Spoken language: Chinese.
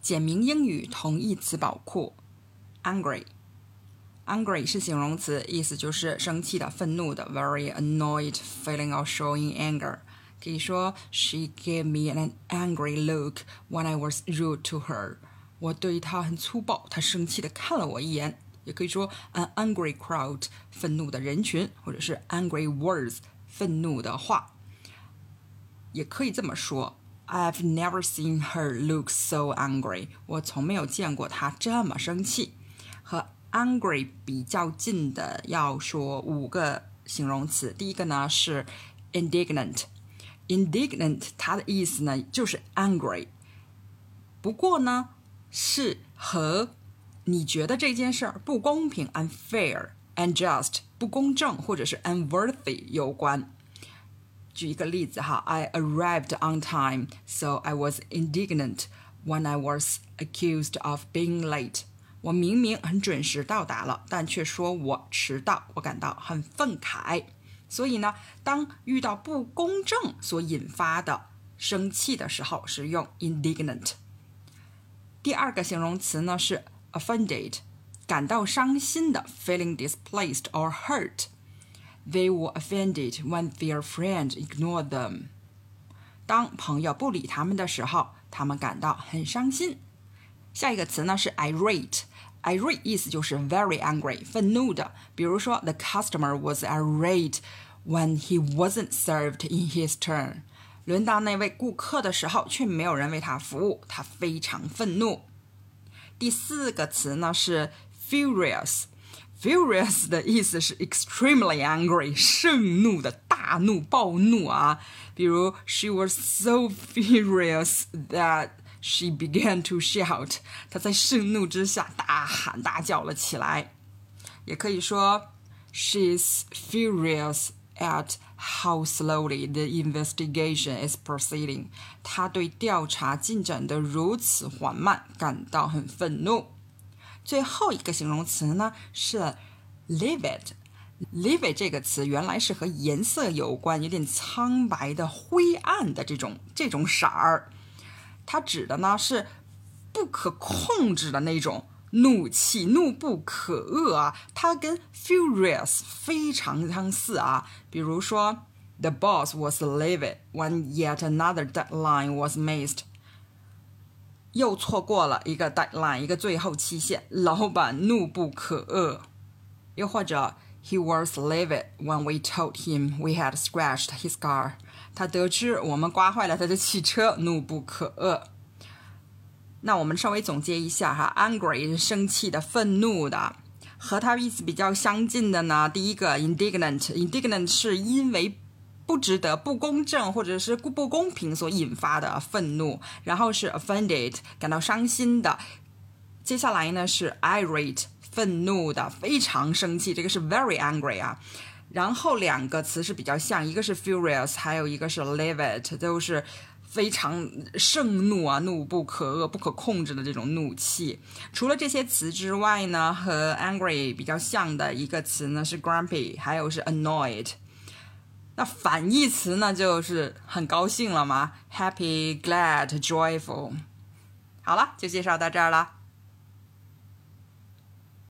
简明英语同义词宝库，angry。angry 是形容词，意思就是生气的、愤怒的，very annoyed feeling of showing anger。可以说，She gave me an angry look when I was rude to her。我对她很粗暴，她生气的看了我一眼。也可以说，an angry crowd，愤怒的人群，或者是 angry words，愤怒的话。也可以这么说，I've never seen her look so angry。我从没有见过她这么生气。和 angry 比较近的，要说五个形容词。第一个呢是 indignant。indignant 它的意思呢就是 angry，不过呢是和你觉得这件事儿不公平 unfair、unjust 不公正或者是 unworthy 有关。举一个例子哈，I arrived on time, so I was indignant when I was accused of being late. 我明明很准时到达了，但却说我迟到，我感到很愤慨。所以呢，当遇到不公正所引发的生气的时候，是用 indignant。第二个形容词呢是 offended，感到伤心的，feeling displaced or hurt。 They were offended when their friend ignored them。当朋友不理他们的时候，他们感到很伤心。下一个词呢是 irate。irate 意思就是 very angry，愤怒的。比如说，the customer was irate when he wasn't served in his turn。轮到那位顾客的时候，却没有人为他服务，他非常愤怒。第四个词呢是 furious。 Furious 的意思是 extremely angry，盛怒的大怒、暴怒啊。比如，She was so furious that she began to shout。她在盛怒之下大喊大叫了起来。也可以说，She's furious at how slowly the investigation is proceeding。她对调查进展的如此缓慢感到很愤怒。 最后一个形容词呢是 livid。livid 这个词原来是和颜色有关，有点苍白的、灰暗的这种这种色儿。它指的呢是不可控制的那种怒气，怒不可遏啊。它跟 furious 非常相似啊。比如说，The boss was livid when yet another deadline was missed。又错过了一个 deadline，一个最后期限，老板怒不可遏。又或者，He was livid when we told him we had scratched his car。他得知我们刮坏了他的汽车，怒不可遏。那我们稍微总结一下哈，angry 是生气的、愤怒的，和它意思比较相近的呢。第一个 indignant，indignant 是因为不值得、不公正或者是不公平所引发的愤怒，然后是 offended 感到伤心的，接下来呢是 irate 愤怒的，非常生气，这个是 very angry 啊。然后两个词是比较像，一个是 furious，还有一个是 livid，都是非常盛怒啊，怒不可遏、不可控制的这种怒气。除了这些词之外呢，和 angry 比较像的一个词呢是 grumpy，还有是 annoyed。那反义词呢，就是很高兴了嘛？Happy, glad, joyful。好了，就介绍到这儿了。